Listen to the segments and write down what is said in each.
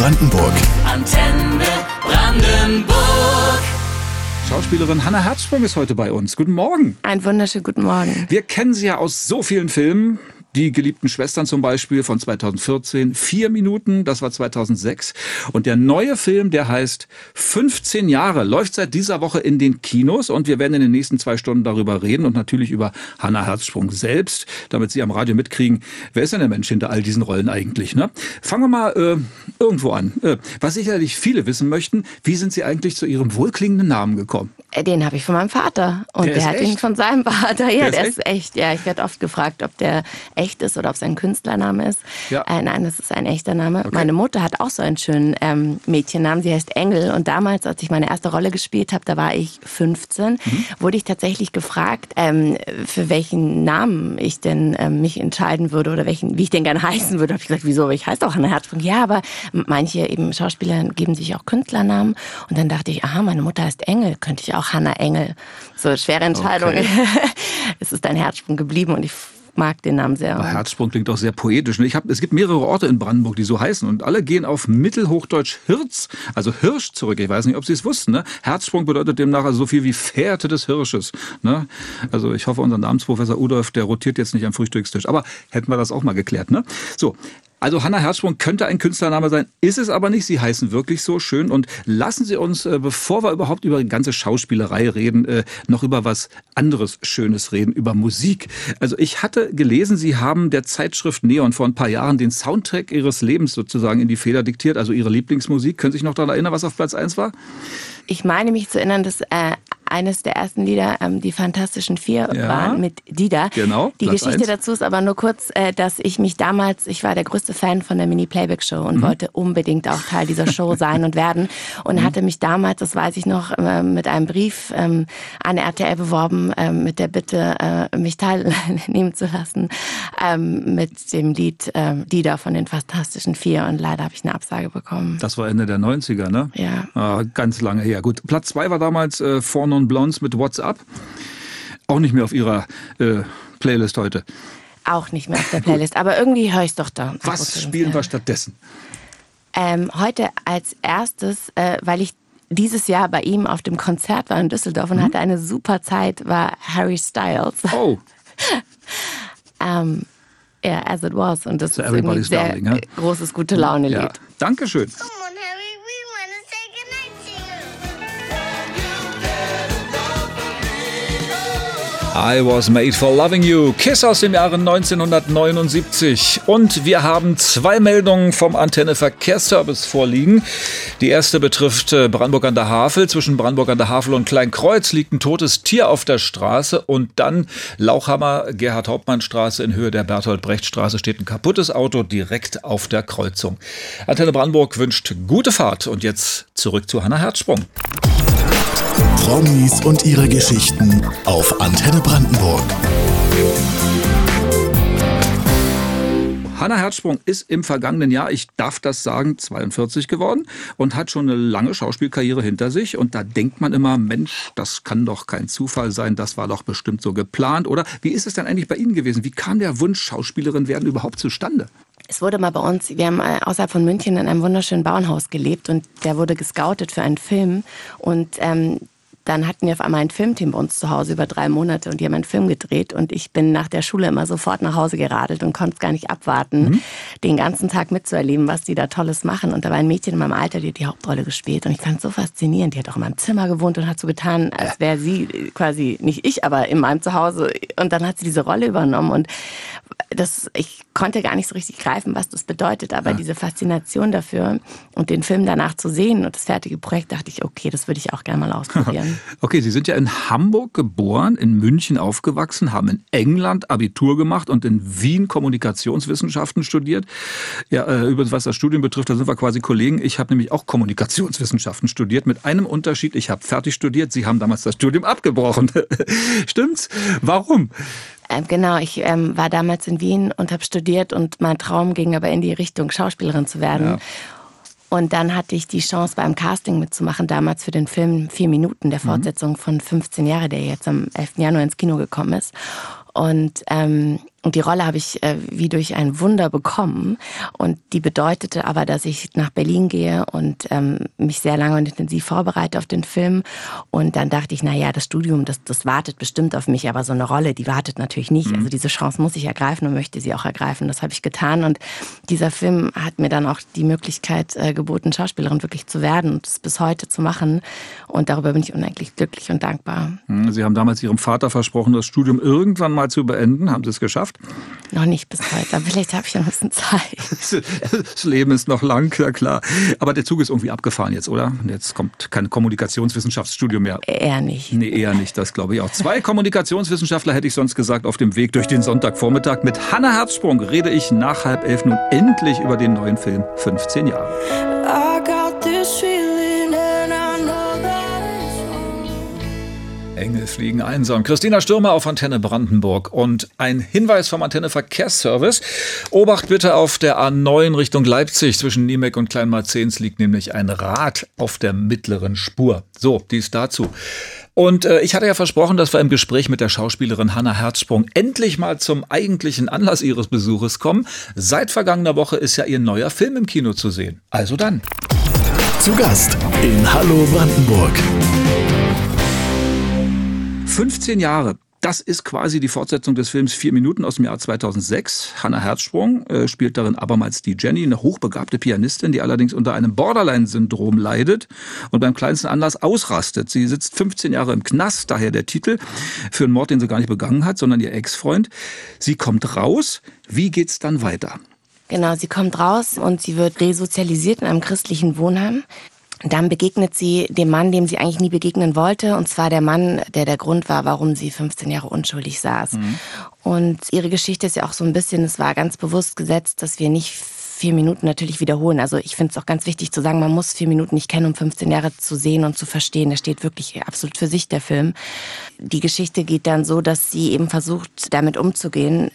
Brandenburg. Antenne Brandenburg. Schauspielerin Hanna Herzsprung ist heute bei uns. Guten Morgen. Einen wunderschönen guten Morgen. Wir kennen sie ja aus so vielen Filmen. Die geliebten Schwestern zum Beispiel von 2014, vier Minuten, das war 2006. Und der neue Film, der heißt 15 Jahre, läuft seit dieser Woche in den Kinos und wir werden in den nächsten zwei Stunden darüber reden und natürlich über Hannah Herzsprung selbst, damit Sie am Radio mitkriegen, wer ist denn der Mensch hinter all diesen Rollen eigentlich? Ne? Fangen wir mal äh, irgendwo an. Äh, was sicherlich viele wissen möchten, wie sind Sie eigentlich zu Ihrem wohlklingenden Namen gekommen? Äh, Den habe ich von meinem Vater und Der der, hat echt? ihn von seinem Vater. Ja, Der der, ist ist echt. Ja, ich werde oft gefragt, ob der echt ist oder ob es ein Künstlername ist. Ja. Äh, nein, das ist ein echter Name. Meine Mutter hat auch so einen schönen ähm, Mädchennamen. Sie heißt Engel und damals, als ich meine erste Rolle gespielt habe, da war ich 15, Mhm. wurde ich tatsächlich gefragt, ähm, für welchen Namen ich denn ähm, mich entscheiden würde oder welchen, wie ich denn gerne heißen würde. Habe ich gesagt, wieso? Ich heiße doch Hannah Herzog. Ja, aber manche eben Schauspieler geben sich auch Künstlernamen und dann dachte ich, aha, meine Mutter heißt Engel, könnte ich auch Hannah Engel. So schwere Entscheidung. Okay. es ist ein Herzsprung geblieben und ich mag den Namen sehr. Aber Herzsprung klingt doch sehr poetisch. Ich hab, es gibt mehrere Orte in Brandenburg, die so heißen und alle gehen auf Mittelhochdeutsch Hirz, also Hirsch zurück. Ich weiß nicht, ob Sie es wussten. Ne? Herzsprung bedeutet demnach also so viel wie Fährte des Hirsches. Ne? Also ich hoffe, unser Namensprofessor Udolf, der rotiert jetzt nicht am Frühstückstisch. Aber hätten wir das auch mal geklärt. Ne? So, also Hannah Herzsprung könnte ein Künstlername sein, ist es aber nicht. Sie heißen wirklich so schön. Und lassen Sie uns, äh, bevor wir überhaupt über die ganze Schauspielerei reden, äh, noch über was anderes Schönes reden, über Musik. Also ich hatte gelesen, Sie haben der Zeitschrift Neon vor ein paar Jahren den Soundtrack Ihres Lebens sozusagen in die Feder diktiert, also Ihre Lieblingsmusik. Können Sie sich noch daran erinnern, was auf Platz eins war? Ich meine mich zu erinnern, dass äh, eines der ersten Lieder, ähm, die Fantastischen Vier ja, waren mit Dida. Genau. Die Platz Geschichte eins. dazu ist aber nur kurz, äh, dass ich mich damals, ich war der größte Fan von der Mini-Playback-Show und mhm. wollte unbedingt auch Teil dieser Show sein und werden und mhm. hatte mich damals, das weiß ich noch, äh, mit einem Brief ähm, an RTL beworben äh, mit der Bitte, äh, mich teilnehmen zu lassen ähm, mit dem Lied ähm, Dida von den Fantastischen Vier und leider habe ich eine Absage bekommen. Das war Ende der 90er, ne? Ja. Ah, ganz lange her. Gut, Platz zwei war damals äh, vor 99 Brown Blondes mit WhatsApp. Auch nicht mehr auf ihrer äh, Playlist heute. Auch nicht mehr auf der Playlist, aber irgendwie höre ich es doch da. Was spielen wir stattdessen? Ähm, heute als erstes, äh, weil ich dieses Jahr bei ihm auf dem Konzert war in Düsseldorf und mhm. hatte eine super Zeit, war Harry Styles. Oh. ähm, ja, yeah, as it was. Und das so ist ein sehr darling, ja? großes gute Laune-Lied. Ja. Dankeschön. Come on, Harry. I was made for loving you. Kiss aus dem Jahre 1979. Und wir haben zwei Meldungen vom Antenne Verkehrsservice vorliegen. Die erste betrifft äh, Brandenburg an der Havel. Zwischen Brandenburg an der Havel und Kleinkreuz liegt ein totes Tier auf der Straße. Und dann Lauchhammer, Gerhard-Hauptmann-Straße in Höhe der Berthold-Brecht-Straße steht ein kaputtes Auto direkt auf der Kreuzung. Antenne Brandenburg wünscht gute Fahrt. Und jetzt zurück zu Hannah Herzsprung. Promis und ihre Geschichten auf Antenne Brandenburg. Hanna Herzsprung ist im vergangenen Jahr, ich darf das sagen, 42 geworden und hat schon eine lange Schauspielkarriere hinter sich. Und da denkt man immer, Mensch, das kann doch kein Zufall sein, das war doch bestimmt so geplant. Oder wie ist es denn eigentlich bei Ihnen gewesen? Wie kam der Wunsch, Schauspielerin werden überhaupt zustande? Es wurde mal bei uns, wir haben äh, außerhalb von München in einem wunderschönen Bauernhaus gelebt und der wurde gescoutet für einen Film. Und ähm, dann hatten wir auf einmal ein Filmteam bei uns zu Hause über drei Monate und die haben einen Film gedreht und ich bin nach der Schule immer sofort nach Hause geradelt und konnte es gar nicht abwarten, den ganzen Tag mitzuerleben, was die da Tolles machen. Und da war ein Mädchen in meinem Alter, die hat die Hauptrolle gespielt und ich fand es so faszinierend. Die hat auch in meinem Zimmer gewohnt und hat so getan, als wäre sie quasi nicht ich, aber in meinem Zuhause. Und dann hat sie diese Rolle übernommen und das, ich konnte gar nicht so richtig greifen, was das bedeutet, aber diese Faszination dafür und den Film danach zu sehen und das fertige Projekt, dachte ich, okay, das würde ich auch gerne mal ausprobieren. Okay, Sie sind ja in Hamburg geboren, in München aufgewachsen, haben in England Abitur gemacht und in Wien Kommunikationswissenschaften studiert. Ja, äh, übrigens, was das Studium betrifft, da sind wir quasi Kollegen. Ich habe nämlich auch Kommunikationswissenschaften studiert, mit einem Unterschied. Ich habe fertig studiert, Sie haben damals das Studium abgebrochen. Stimmt's? Warum? Ähm, genau, ich ähm, war damals in Wien und habe studiert und mein Traum ging aber in die Richtung, Schauspielerin zu werden. Ja. Und dann hatte ich die Chance, beim Casting mitzumachen, damals für den Film Vier Minuten, der Fortsetzung von 15 Jahre, der jetzt am 11. Januar ins Kino gekommen ist. Und ähm, Und die Rolle habe ich äh, wie durch ein Wunder bekommen. Und die bedeutete aber, dass ich nach Berlin gehe und ähm, mich sehr lange und intensiv vorbereite auf den Film. Und dann dachte ich, na ja, das Studium, das, das wartet bestimmt auf mich, aber so eine Rolle, die wartet natürlich nicht. Also diese Chance muss ich ergreifen und möchte sie auch ergreifen. Das habe ich getan. Und dieser Film hat mir dann auch die Möglichkeit äh, geboten, Schauspielerin wirklich zu werden und es bis heute zu machen. Und darüber bin ich unendlich glücklich und dankbar. Hm, Sie haben damals Ihrem Vater versprochen, das Studium irgendwann mal zu beenden. Haben Sie es geschafft? Noch nicht bis heute, aber vielleicht habe ich ja ein bisschen Zeit. Das Leben ist noch lang, ja klar. Aber der Zug ist irgendwie abgefahren jetzt, oder? Jetzt kommt kein Kommunikationswissenschaftsstudium mehr. Eher nicht. Nee, eher nicht, das glaube ich auch. Zwei Kommunikationswissenschaftler hätte ich sonst gesagt auf dem Weg durch den Sonntagvormittag. Mit Hanna Herzsprung rede ich nach halb elf nun endlich über den neuen Film 15 Jahre. Engel fliegen einsam. Christina Stürmer auf Antenne Brandenburg. Und ein Hinweis vom Antenne Verkehrsservice. Obacht bitte auf der A9 Richtung Leipzig. Zwischen Niemeck und Kleinmarzens liegt nämlich ein Rad auf der mittleren Spur. So, dies dazu. Und äh, ich hatte ja versprochen, dass wir im Gespräch mit der Schauspielerin Hanna Herzsprung endlich mal zum eigentlichen Anlass ihres Besuches kommen. Seit vergangener Woche ist ja ihr neuer Film im Kino zu sehen. Also dann. Zu Gast in Hallo Brandenburg. 15 Jahre. Das ist quasi die Fortsetzung des Films Vier Minuten aus dem Jahr 2006. Hannah Herzsprung äh, spielt darin abermals die Jenny, eine hochbegabte Pianistin, die allerdings unter einem Borderline-Syndrom leidet und beim kleinsten Anlass ausrastet. Sie sitzt 15 Jahre im Knast, daher der Titel, für einen Mord, den sie gar nicht begangen hat, sondern ihr Ex-Freund. Sie kommt raus. Wie geht's dann weiter? Genau, sie kommt raus und sie wird resozialisiert in einem christlichen Wohnheim. Dann begegnet sie dem Mann, dem sie eigentlich nie begegnen wollte, und zwar der Mann, der der Grund war, warum sie 15 Jahre unschuldig saß. Und ihre Geschichte ist ja auch so ein bisschen, es war ganz bewusst gesetzt, dass wir nicht vier Minuten natürlich wiederholen. Also ich finde es auch ganz wichtig zu sagen, man muss vier Minuten nicht kennen, um 15 Jahre zu sehen und zu verstehen. Der steht wirklich absolut für sich, der Film. Die Geschichte geht dann so, dass sie eben versucht, damit umzugehen,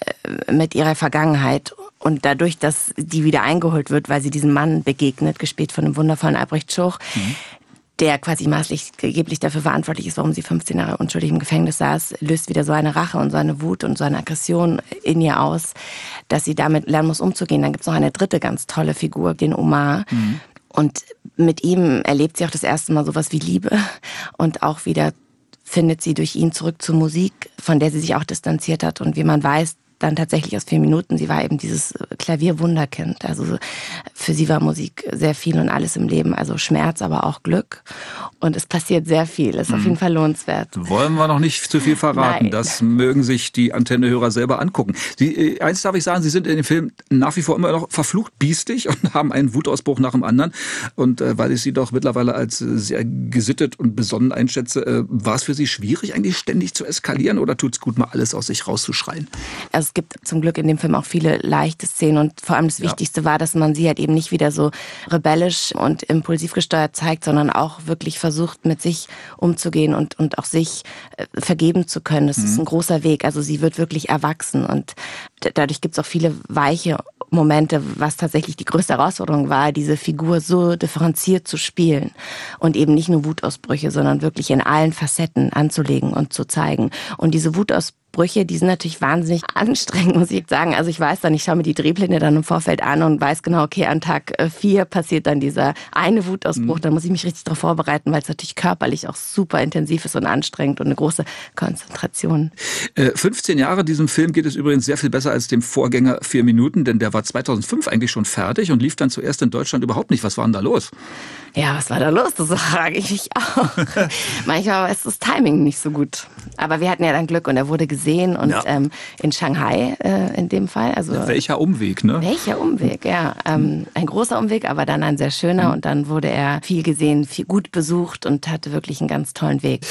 äh, mit ihrer Vergangenheit. Und dadurch, dass die wieder eingeholt wird, weil sie diesem Mann begegnet, gespielt von dem wundervollen Albrecht Schuch, der quasi maßgeblich dafür verantwortlich ist, warum sie 15 Jahre unschuldig im Gefängnis saß, löst wieder so eine Rache und so eine Wut und so eine Aggression in ihr aus, dass sie damit lernen muss, umzugehen. Dann gibt's noch eine dritte ganz tolle Figur, den Omar. Und mit ihm erlebt sie auch das erste Mal sowas wie Liebe und auch wieder findet sie durch ihn zurück zur Musik, von der sie sich auch distanziert hat. Und wie man weiß, dann tatsächlich aus vier Minuten, sie war eben dieses Klavierwunderkind. Also für sie war Musik sehr viel und alles im Leben, also Schmerz, aber auch Glück. Und es passiert sehr viel, ist auf jeden Fall lohnenswert. Wollen wir noch nicht zu viel verraten. Nein. Das mögen sich die Antennehörer selber angucken. Sie, äh, eins darf ich sagen, Sie sind in dem Film nach wie vor immer noch verflucht biestig und haben einen Wutausbruch nach dem anderen. Und äh, weil ich Sie doch mittlerweile als äh, sehr gesittet und besonnen einschätze, äh, war es für Sie schwierig, eigentlich ständig zu eskalieren oder tut's gut, mal alles aus sich rauszuschreien? Also es gibt zum Glück in dem Film auch viele leichte Szenen und vor allem das Wichtigste war, dass man sie halt eben nicht wieder so rebellisch und impulsiv gesteuert zeigt, sondern auch wirklich versucht, mit sich umzugehen und, und auch sich äh, vergeben zu können. Das ist ein großer Weg. Also sie wird wirklich erwachsen und dadurch gibt es auch viele weiche Momente, was tatsächlich die größte Herausforderung war, diese Figur so differenziert zu spielen und eben nicht nur Wutausbrüche, sondern wirklich in allen Facetten anzulegen und zu zeigen. Und diese Wutausbrüche, die sind natürlich wahnsinnig anstrengend, muss ich sagen. Also ich weiß dann, ich schaue mir die Drehpläne dann im Vorfeld an und weiß genau, okay, an Tag äh, vier passiert dann dieser eine Wutausbruch. Da muss ich mich richtig darauf vorbereiten, weil es natürlich körperlich auch super intensiv ist und anstrengend und eine große Konzentration. Äh, 15 Jahre diesem Film geht es übrigens sehr viel besser als dem Vorgänger Vier Minuten, denn der war 2005 eigentlich schon fertig und lief dann zuerst in Deutschland überhaupt nicht. Was war denn da los? Ja, was war da los? Das frage ich mich auch. Manchmal ist das Timing nicht so gut. Aber wir hatten ja dann Glück und er wurde gesehen und Ja. ähm, in Shanghai äh, in dem Fall. Also Welcher Umweg, ne? welcher Umweg, ja. Ähm, ein großer Umweg, aber dann ein sehr schöner und dann wurde er viel gesehen, viel gut besucht und hatte wirklich einen ganz tollen Weg.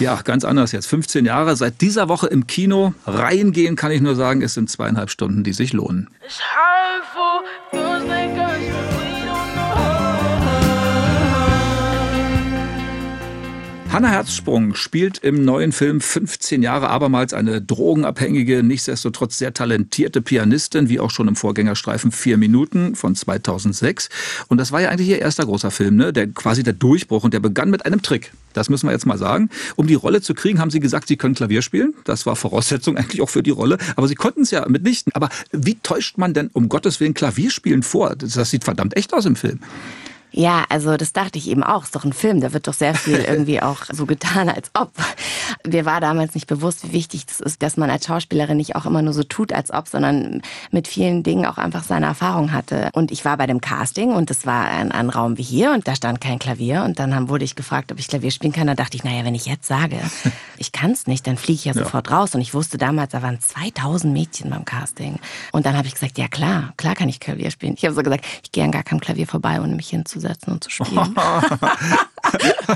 Ja, ganz anders jetzt. 15 Jahre, seit dieser Woche im Kino. Reingehen kann ich nur sagen, es sind zweieinhalb Stunden, die sich lohnen. It's hurtful, feels Hanna Herzsprung spielt im neuen Film 15 Jahre abermals eine drogenabhängige, nichtsdestotrotz sehr talentierte Pianistin, wie auch schon im Vorgängerstreifen Vier Minuten von 2006. Und das war ja eigentlich ihr erster großer Film, ne? der quasi der Durchbruch und der begann mit einem Trick. Das müssen wir jetzt mal sagen. Um die Rolle zu kriegen, haben sie gesagt, sie können Klavier spielen. Das war Voraussetzung eigentlich auch für die Rolle. Aber sie konnten es ja mitnichten. Aber wie täuscht man denn um Gottes Willen Klavierspielen vor? Das sieht verdammt echt aus im Film. Ja, also das dachte ich eben auch. Ist doch ein Film, da wird doch sehr viel irgendwie auch so getan, als ob. Mir war damals nicht bewusst, wie wichtig das ist, dass man als Schauspielerin nicht auch immer nur so tut, als ob, sondern mit vielen Dingen auch einfach seine Erfahrung hatte. Und ich war bei dem Casting und das war ein, ein Raum wie hier und da stand kein Klavier. Und dann haben, wurde ich gefragt, ob ich Klavier spielen kann. Da dachte ich, naja, wenn ich jetzt sage, ich kann es nicht, dann fliege ich ja, sofort raus. Und ich wusste damals, da waren 2000 Mädchen beim Casting. Und dann habe ich gesagt, ja klar, klar kann ich Klavier spielen. Ich habe so gesagt, ich gehe an gar keinem Klavier vorbei, ohne mich hinzusetzen und zu spielen.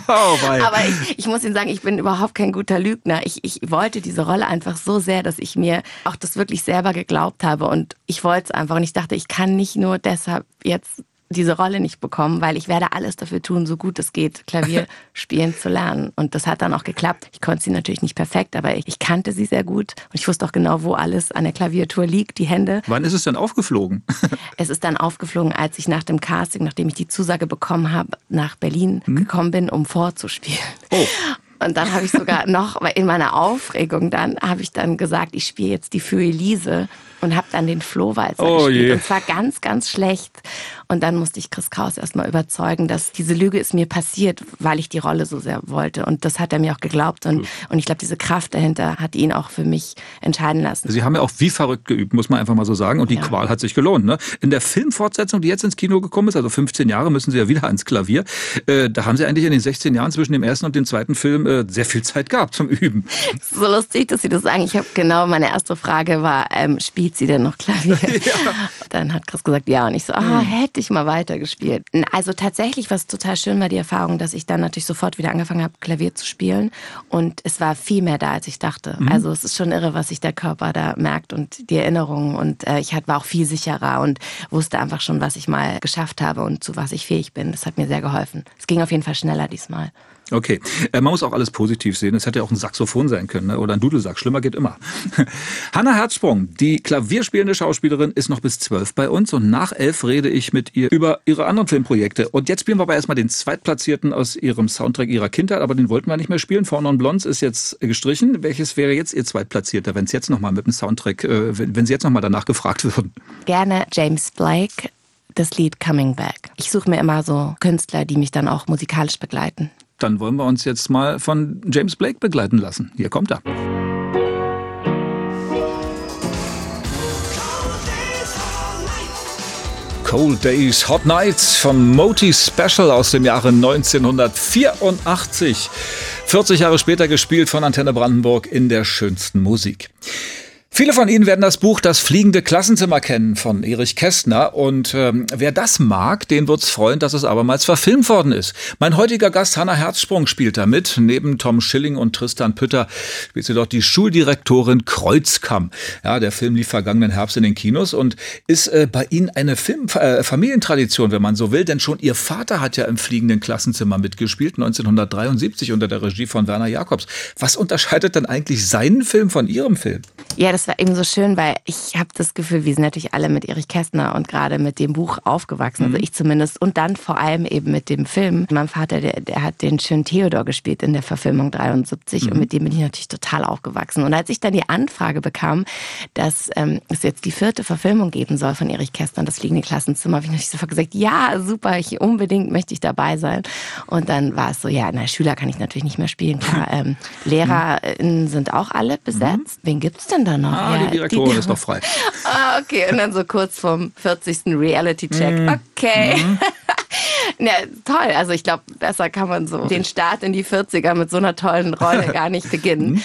Oh. Aber ich, ich muss Ihnen sagen, ich bin überhaupt kein guter Lügner. Ich, ich wollte diese Rolle einfach so sehr, dass ich mir auch das wirklich selber geglaubt habe. Und ich wollte es einfach. Und ich dachte, ich kann nicht nur deshalb jetzt diese Rolle nicht bekommen, weil ich werde alles dafür tun, so gut es geht, Klavier spielen zu lernen. Und das hat dann auch geklappt. Ich konnte sie natürlich nicht perfekt, aber ich, ich kannte sie sehr gut und ich wusste auch genau, wo alles an der Klaviatur liegt, die Hände. Wann ist es denn aufgeflogen? Es ist dann aufgeflogen, als ich nach dem Casting, nachdem ich die Zusage bekommen habe, nach Berlin gekommen bin, um vorzuspielen. Oh. Und dann habe ich sogar noch, in meiner Aufregung dann, habe ich dann gesagt, ich spiele jetzt die für Elise und habe dann den Flohwalzer Oh gespielt. je. Und zwar ganz, ganz schlecht. Und dann musste ich Chris Kraus erstmal überzeugen, dass diese Lüge ist mir passiert, weil ich die Rolle so sehr wollte. Und das hat er mir auch geglaubt. Und, und ich glaube, diese Kraft dahinter hat ihn auch für mich entscheiden lassen. Sie haben ja auch wie verrückt geübt, muss man einfach mal so sagen. Und die Ja. Qual hat sich gelohnt. Ne? In der Filmfortsetzung, die jetzt ins Kino gekommen ist, also 15 Jahre, müssen Sie ja wieder ans Klavier. Äh, da haben Sie eigentlich in den 16 Jahren zwischen dem ersten und dem zweiten Film äh, sehr viel Zeit gehabt zum Üben. so lustig, dass Sie das sagen. Ich habe genau, meine erste Frage war, ähm, spielt sie denn noch Klavier? Dann hat Chris gesagt, ja. Und ich so, ah, hätte ich mal weitergespielt. Also tatsächlich, was total schön war, die Erfahrung, dass ich dann natürlich sofort wieder angefangen habe, Klavier zu spielen. Und es war viel mehr da, als ich dachte. Also es ist schon irre, was sich der Körper da merkt und die Erinnerungen. Und äh, ich war auch viel sicherer und wusste einfach schon, was ich mal geschafft habe und zu was ich fähig bin. Das hat mir sehr geholfen. Es ging auf jeden Fall schneller diesmal. Okay, äh, man muss auch alles positiv sehen. Es hätte ja auch ein Saxophon sein können ne? oder ein Dudelsack. Schlimmer geht immer. Hanna Herzsprung, die klavierspielende Schauspielerin, ist noch bis zwölf bei uns und nach elf rede ich mit ihr über ihre anderen Filmprojekte. Und jetzt spielen wir aber erstmal den Zweitplatzierten aus ihrem Soundtrack ihrer Kindheit, aber den wollten wir nicht mehr spielen. Four Non Blondes ist jetzt gestrichen. Welches wäre jetzt ihr Zweitplatzierter, wenn es jetzt nochmal mit dem Soundtrack, äh, wenn Sie jetzt nochmal danach gefragt würden? gerne James Blake das Lied Coming Back. Ich suche mir immer so Künstler, die mich dann auch musikalisch begleiten. Dann wollen wir uns jetzt mal von James Blake begleiten lassen. Hier kommt er. Cold Days, Hot Nights von Moti Special aus dem Jahre 1984. 40 Jahre später gespielt von Antenne Brandenburg in der schönsten Musik. Viele von Ihnen werden das Buch Das fliegende Klassenzimmer kennen von Erich Kästner. Und ähm, wer das mag, den wird's freuen, dass es abermals verfilmt worden ist. Mein heutiger Gast Hanna Herzsprung spielt da mit. Neben Tom Schilling und Tristan Pütter spielt sie dort die Schuldirektorin Kreuzkamm. Ja, der Film lief vergangenen Herbst in den Kinos und ist äh, bei Ihnen eine Film äh, Familientradition, wenn man so will. Denn schon Ihr Vater hat ja im fliegenden Klassenzimmer mitgespielt, 1973 unter der Regie von Werner Jacobs. Was unterscheidet denn eigentlich seinen Film von Ihrem Film? Ja, das war eben so schön, weil ich habe das Gefühl, wir sind natürlich alle mit Erich Kästner und gerade mit dem Buch aufgewachsen, also ich zumindest. Und dann vor allem eben mit dem Film. Mein Vater, der, der hat den schönen Theodor gespielt in der Verfilmung 73 und mit dem bin ich natürlich total aufgewachsen. Und als ich dann die Anfrage bekam, dass ähm, es jetzt die vierte Verfilmung geben soll von Erich Kästner, das fliegende Klassenzimmer, habe ich natürlich sofort gesagt, ja, super, ich unbedingt möchte ich dabei sein. Und dann war es so, ja, na, Schüler kann ich natürlich nicht mehr spielen, klar. Ähm, LehrerInnen sind auch alle besetzt. Wen gibt's denn da noch? Ah, Ja, die Direktorin ist noch frei. Ah, okay. Und dann so kurz vorm 40. Reality-Check. Mhm. Okay. Ja, toll. Also ich glaube, besser kann man so den Start in die 40er mit so einer tollen Rolle gar nicht beginnen.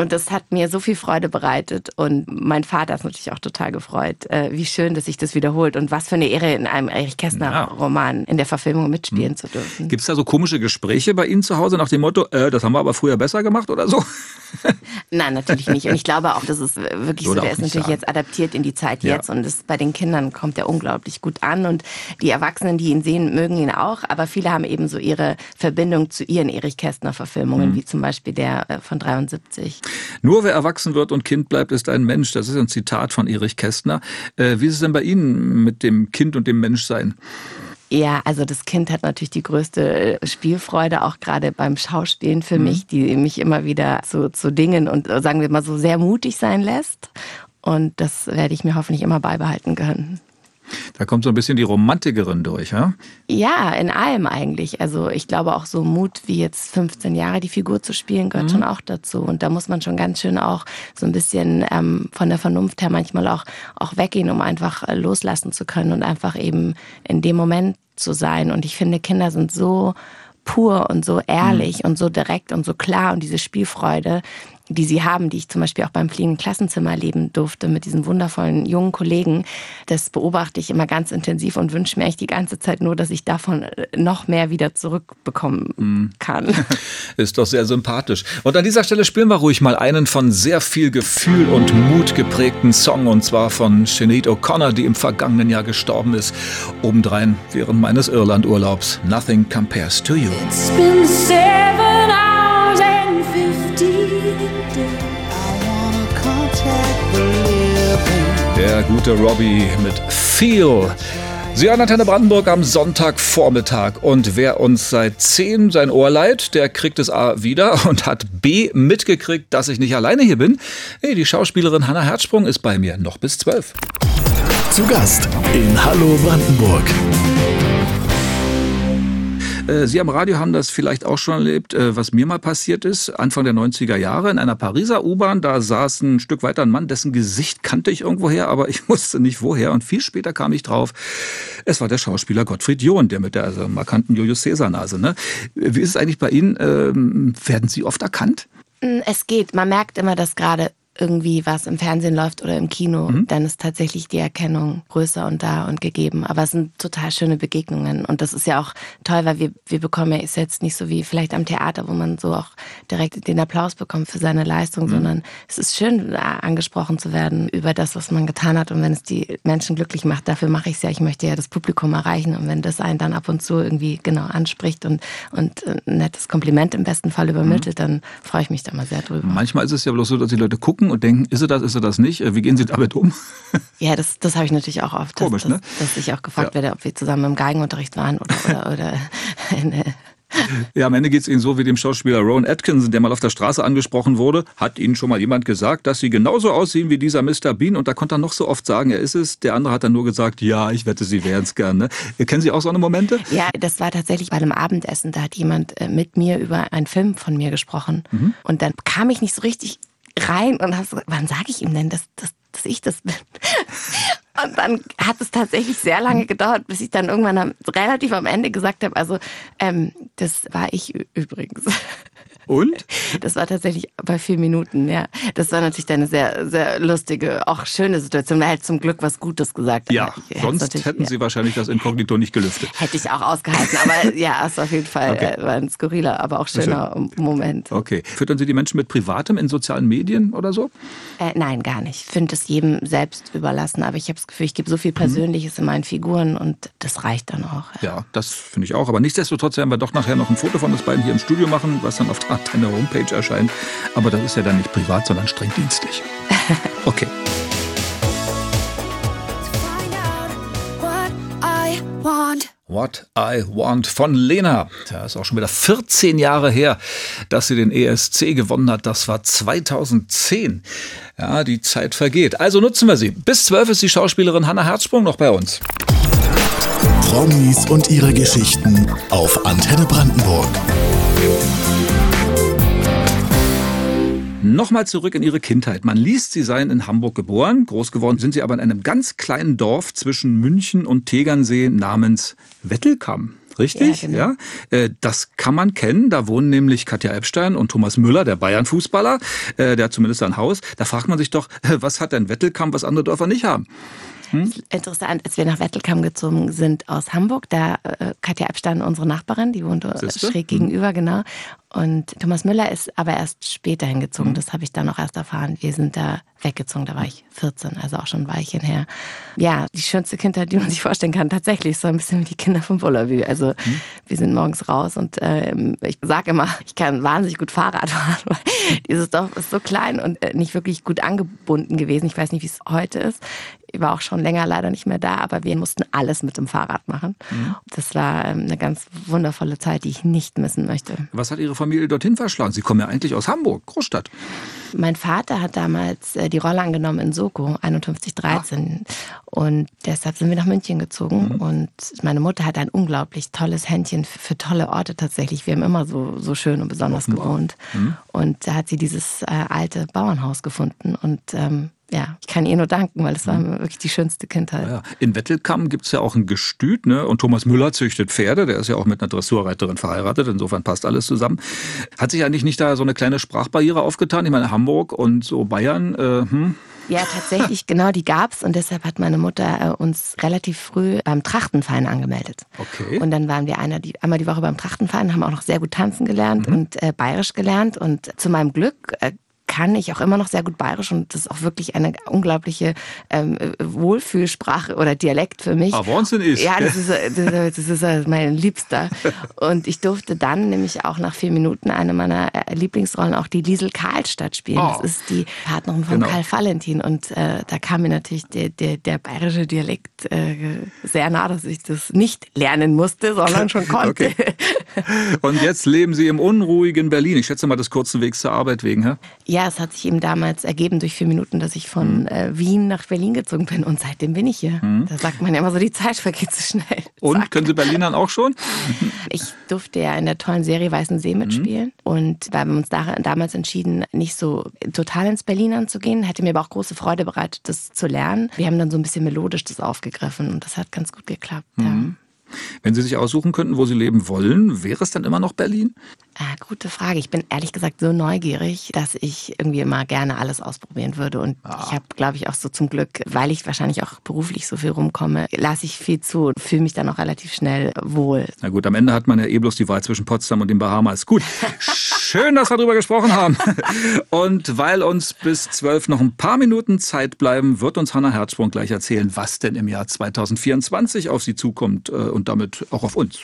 Und das hat mir so viel Freude bereitet. Und mein Vater ist natürlich auch total gefreut, äh, wie schön, dass sich das wiederholt und was für eine Ehre in einem Erich Kästner Ja. Roman in der Verfilmung mitspielen zu dürfen. Gibt es da so komische Gespräche bei Ihnen zu Hause nach dem Motto, äh, das haben wir aber früher besser gemacht oder so? Nein, natürlich nicht. Und ich glaube auch, das ist wirklich so, der ist natürlich sagen. jetzt adaptiert in die Zeit Ja. jetzt und das, bei den Kindern kommt er unglaublich gut an und die Erwachsenen, die ihn sehen, mögen ihn auch, aber viele haben eben so ihre Verbindung zu ihren Erich Kästner Verfilmungen, Mhm. wie zum Beispiel der äh, von 73. Nur wer erwachsen wird und Kind bleibt, ist ein Mensch. Das ist ein Zitat von Erich Kästner. Äh, wie ist es denn bei Ihnen mit dem Kind und dem Menschsein? Ja, also das Kind hat natürlich die größte äh, Spielfreude, auch gerade beim Schauspielen für mich, die mich immer wieder zu, zu Dingen und äh, sagen wir mal so sehr mutig sein lässt. Und das werde ich mir hoffentlich immer beibehalten können. Da kommt so ein bisschen die Romantikerin durch, ja? Ja, in allem eigentlich. Also ich glaube auch so Mut wie jetzt 15 Jahre die Figur zu spielen gehört schon auch dazu. Und da muss man schon ganz schön auch so ein bisschen ähm, von der Vernunft her manchmal auch, auch weggehen, um einfach äh, loslassen zu können und einfach eben in dem Moment zu sein. Und ich finde, Kinder sind so pur und so ehrlich und so direkt und so klar und diese Spielfreude, die sie haben, die ich zum Beispiel auch beim fliegenden Klassenzimmer erleben durfte mit diesen wundervollen jungen Kollegen, das beobachte ich immer ganz intensiv und wünsche mir eigentlich die ganze Zeit nur, dass ich davon äh, noch mehr wieder zurückbekommen kann. Ist doch sehr sympathisch. Und an dieser Stelle spielen wir ruhig mal einen von sehr viel Gefühl und Mut geprägten Song und zwar von Sinead O'Connor, die im vergangenen Jahr gestorben ist. Obendrein während meines Irlandurlaubs. Nothing compares to you. It's been seven Der gute Robbie mit Feel. Sie hören Antenne Brandenburg am Sonntagvormittag. Und wer uns seit 10 sein Ohr leiht, der kriegt es A wieder und hat B mitgekriegt, dass ich nicht alleine hier bin. Nee, die Schauspielerin Hanna Herzsprung ist bei mir noch bis 12. Zu Gast in Hallo Brandenburg. Äh, Sie am Radio haben das vielleicht auch schon erlebt, äh, was mir mal passiert ist. Anfang der 90er Jahre in einer Pariser U-Bahn, da saß ein Stück weiter ein Mann, dessen Gesicht kannte ich irgendwoher, aber ich wusste nicht woher. Und viel später kam ich drauf, es war der Schauspieler Gottfried John, der mit der also, markanten Julius Caesar-Nase. Ne? Wie ist es eigentlich bei Ihnen? Ähm, werden Sie oft erkannt? Mm, Es geht. Man merkt immer, dass gerade irgendwie was im Fernsehen läuft oder im Kino, dann ist tatsächlich die Erkennung größer und da und gegeben. Aber es sind total schöne Begegnungen. Und das ist ja auch toll, weil wir, wir bekommen ja ist jetzt nicht so wie vielleicht am Theater, wo man so auch direkt den Applaus bekommt für seine Leistung, sondern es ist schön, angesprochen zu werden über das, was man getan hat. Und wenn es die Menschen glücklich macht, dafür mache ich es ja. Ich möchte ja das Publikum erreichen. Und wenn das einen dann ab und zu irgendwie genau anspricht und, und ein nettes Kompliment im besten Fall übermittelt, dann freue ich mich da mal sehr drüber. Manchmal ist es ja bloß so, dass die Leute gucken und denken, ist er das, ist er das nicht? Äh, Wie gehen Sie damit um? Ja, das, das habe ich natürlich auch oft, dass, Komisch, dass, ne? dass ich auch gefragt Ja. werde, ob wir zusammen im Geigenunterricht waren oder, oder, oder eine, Ja, am Ende geht es Ihnen so wie dem Schauspieler Rowan Atkinson, der mal auf der Straße angesprochen wurde. Hat Ihnen schon mal jemand gesagt, dass Sie genauso aussehen wie dieser Mr. Bean? Und da konnte er noch so oft sagen, er ist es. Der andere hat dann nur gesagt, ja, ich wette, Sie wären es gerne. Kennen Sie auch so eine Momente? Ja, das war tatsächlich bei einem Abendessen. Da hat jemand äh, mit mir über einen Film von mir gesprochen. Und dann kam ich nicht so richtig rein und hab so, wann sage ich ihm denn, dass, dass, dass ich das bin? Und dann hat es tatsächlich sehr lange gedauert, bis ich dann irgendwann am, relativ am Ende gesagt habe, also ähm, das war ich übrigens. Und? Das war tatsächlich bei vier Minuten, ja. Das war natürlich eine sehr, sehr lustige, auch schöne Situation. Er hat zum Glück was Gutes gesagt. Ja, ich hätte sonst hätten ja. Sie wahrscheinlich das Inkognito nicht gelüftet. Hätte ich auch ausgehalten, aber ja, es war auf jeden Fall Okay. äh, war ein skurriler, aber auch schöner Moment. Okay. Füttern Sie die Menschen mit Privatem in sozialen Medien oder so? Äh, nein, gar nicht. Ich finde es jedem selbst überlassen, aber ich habe das Gefühl, ich gebe so viel Persönliches in meinen Figuren und das reicht dann auch. Ja, das finde ich auch. Aber nichtsdestotrotz werden wir doch nachher noch ein Foto von uns beiden hier im Studio machen, was dann auf der Antenne Homepage erscheint. Aber das ist ja dann nicht privat, sondern streng dienstlich. Okay. Find out what I want. What I Want von Lena. Das ist auch schon wieder 14 Jahre her, dass sie den ESC gewonnen hat. Das war 2010. Ja, die Zeit vergeht. Also nutzen wir sie. Bis 12 ist die Schauspielerin Hanna Herzsprung noch bei uns. Promis und ihre Geschichten auf Antenne Brandenburg. Nochmal zurück in ihre Kindheit. Man liest, sie seien in Hamburg geboren. Groß geworden sind sie aber in einem ganz kleinen Dorf zwischen München und Tegernsee namens Wettelkamm. richtig? Ja, genau. Äh, Das kann man kennen. Da wohnen nämlich Katja Epstein und Thomas Müller, der Bayern-Fußballer. Äh, Der hat zumindest ein Haus. Da fragt man sich doch, was hat denn Wettelkamp, was andere Dörfer nicht haben? Interessant, als wir nach Wettelkamm gezogen sind aus Hamburg, da äh, Katja Epstein, unsere Nachbarin, die wohnte Siehste? schräg gegenüber, genau. Und Thomas Müller ist aber erst später hingezogen. Das habe ich dann auch erst erfahren. Wir sind da weggezogen, da war ich 14, also auch schon ein Weilchen her. Ja, die schönste Kindheit, die man sich vorstellen kann, tatsächlich so ein bisschen wie die Kinder von Bullabü. Also wir sind morgens raus und ähm, ich sage immer, ich kann wahnsinnig gut Fahrrad fahren, weil dieses Dorf ist so klein und äh, nicht wirklich gut angebunden gewesen. Ich weiß nicht, wie es heute ist. Ich war auch schon länger leider nicht mehr da, aber wir mussten alles mit dem Fahrrad machen. Das war ähm, eine ganz wundervolle Zeit, die ich nicht missen möchte. Was hat Ihre Familie dorthin verschlagen? Sie kommen ja eigentlich aus Hamburg, Großstadt. Mein Vater hat damals äh, die Rolle angenommen in Soko 5113 und deshalb sind wir nach München gezogen. Und meine Mutter hat ein unglaublich tolles Händchen für, tolle Orte tatsächlich. Wir haben immer so, so schön und besonders gewohnt. Und da hat sie dieses äh, alte Bauernhaus gefunden. Und ähm, ja, ich kann ihr nur danken, weil es war wirklich die schönste Kindheit. Ja, in Wettelkamm gibt's ja auch ein Gestüt, ne? Und Thomas Müller züchtet Pferde, der ist ja auch mit einer Dressurreiterin verheiratet, insofern passt alles zusammen. Hat sich eigentlich nicht da so eine kleine Sprachbarriere aufgetan? Ich meine, Hamburg und so Bayern, äh, hm? Ja, tatsächlich, genau, die gab's und deshalb hat meine Mutter äh, uns relativ früh beim Trachtenverein angemeldet. Okay. Und dann waren wir einer, die, einmal die Woche beim Trachtenverein, haben auch noch sehr gut tanzen gelernt und äh, bayerisch gelernt und zu meinem Glück äh, kann ich auch immer noch sehr gut bayerisch und das ist auch wirklich eine unglaubliche ähm, Wohlfühlsprache oder Dialekt für mich. Ah, Wahnsinn ist. Ja, das ist, äh, das ist, das ist äh, mein Liebster. Und ich durfte dann nämlich auch nach vier Minuten eine meiner äh, Lieblingsrollen auch die Liesel Karlstadt spielen. Oh. Das ist die Partnerin von Genau. Karl Valentin. Und äh, da kam mir natürlich der, der, der bayerische Dialekt äh, sehr nah, dass ich das nicht lernen musste, sondern schon konnte. Okay. Und jetzt leben Sie im unruhigen Berlin. Ich schätze mal des kurzen Wegs zur Arbeit wegen, hä? Ja, es hat sich eben damals ergeben durch vier Minuten, dass ich Mhm. von äh, Wien nach Berlin gezogen bin und seitdem bin ich hier. Da sagt man ja immer so, die Zeit vergeht so schnell. Und Zack. können Sie Berlinern auch schon? Ich durfte ja in der tollen Serie Weißen See mitspielen und wir haben uns da, damals entschieden, nicht so total ins Berlin anzugehen. Hätte mir aber auch große Freude bereitet, das zu lernen. Wir haben dann so ein bisschen melodisch das aufgegriffen und das hat ganz gut geklappt. Ja. Wenn Sie sich aussuchen könnten, wo Sie leben wollen, wäre es dann immer noch Berlin? Ah, gute Frage. Ich bin ehrlich gesagt so neugierig, dass ich irgendwie immer gerne alles ausprobieren würde. Und ich habe, glaube ich, auch so zum Glück, weil ich wahrscheinlich auch beruflich so viel rumkomme, lasse ich viel zu und fühle mich dann auch relativ schnell wohl. Na gut, am Ende hat man ja eh bloß die Wahl zwischen Potsdam und den Bahamas. Gut, schön, dass wir darüber gesprochen haben. Und weil uns bis zwölf noch ein paar Minuten Zeit bleiben, wird uns Hanna Herzsprung gleich erzählen, was denn im Jahr 2024 auf sie zukommt äh, und damit auch auf uns.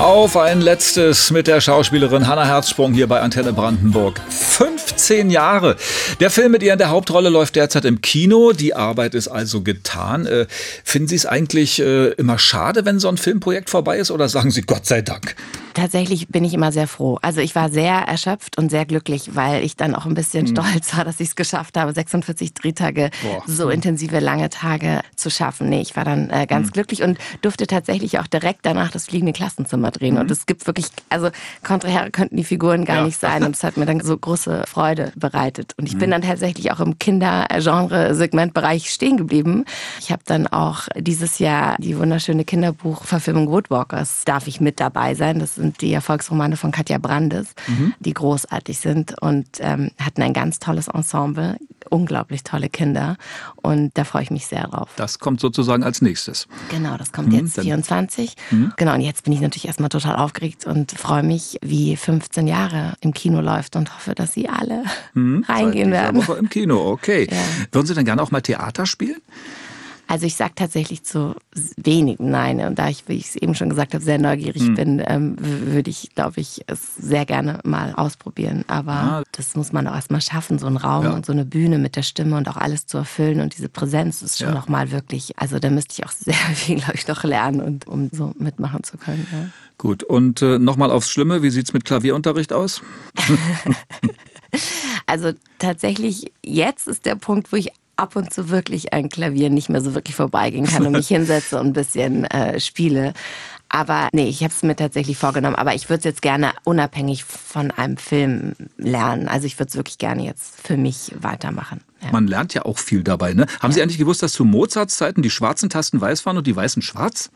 Auf ein letztes mit der Schauspielerin Hanna Herzsprung hier bei Antenne Brandenburg. 15 Jahre. Der Film mit ihr in der Hauptrolle läuft derzeit im Kino. Die Arbeit ist also getan. Äh, finden Sie es eigentlich äh, immer schade, wenn so ein Filmprojekt vorbei ist oder sagen Sie Gott sei Dank? Tatsächlich bin ich immer sehr froh. Also ich war sehr erschöpft und sehr glücklich, weil ich dann auch ein bisschen stolz war, dass ich es geschafft habe, 46 Drehtage, Boah. so intensive lange Tage zu schaffen. Nee, ich war dann äh, ganz glücklich und durfte tatsächlich auch direkt danach das fliegende Klassenzimmer drehen. Und es gibt wirklich, also kontrahäre könnten die Figuren gar Ja. nicht sein. Und es hat mir dann so große Freude bereitet. Und ich bin dann tatsächlich auch im Kinder-Genre-Segmentbereich stehen geblieben. Ich habe dann auch dieses Jahr die wunderschöne Kinderbuchverfilmung Woodwalkers, darf ich mit dabei sein. Das sind die Erfolgsromane von Katja Brandes, die großartig sind und ähm, hatten ein ganz tolles Ensemble, unglaublich tolle Kinder. Und da freue ich mich sehr drauf. Das kommt sozusagen als nächstes. Genau, das kommt jetzt dann- 24. Genau, und jetzt bin ich natürlich erstmal total aufgeregt und freue mich, wie 15 Jahre im Kino läuft und hoffe, dass sie alle reingehen Seit dieser werden. Woche im Kino, okay. Ja. Würden Sie dann gerne auch mal Theater spielen? Also ich sage tatsächlich zu wenig Nein. Und da ich, wie ich es eben schon gesagt habe, sehr neugierig Hm. bin, ähm, würde ich, glaube ich, es sehr gerne mal ausprobieren. Aber Ah. das muss man auch erstmal schaffen, so einen Raum Ja. und so eine Bühne mit der Stimme und auch alles zu erfüllen. Und diese Präsenz ist schon Ja. noch mal wirklich, also da müsste ich auch sehr viel, glaube ich, noch lernen, und, um so mitmachen zu können. Ja. Gut, und äh, nochmal aufs Schlimme, wie sieht's mit Klavierunterricht aus? Also tatsächlich, jetzt ist der Punkt, wo ich ab und zu wirklich ein Klavier nicht mehr so wirklich vorbeigehen kann und mich hinsetze und ein bisschen äh, spiele. Aber nee, ich habe es mir tatsächlich vorgenommen. Aber ich würde es jetzt gerne unabhängig von einem Film lernen. Also ich würde es wirklich gerne jetzt für mich weitermachen. Man lernt ja auch viel dabei. Ne? Haben Sie eigentlich gewusst, dass zu Mozarts Zeiten die schwarzen Tasten weiß waren und die weißen schwarz?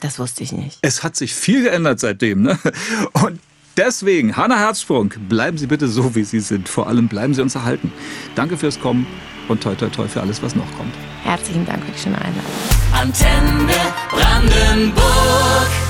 Das wusste ich nicht. Es hat sich viel geändert seitdem. Ne? Und deswegen, Hanna Herzsprung, bleiben Sie bitte so, wie Sie sind. Vor allem bleiben Sie uns erhalten. Danke fürs Kommen und toi toi toi für alles, was noch kommt. Herzlichen Dank für die schöne Einladung. Antenne Brandenburg.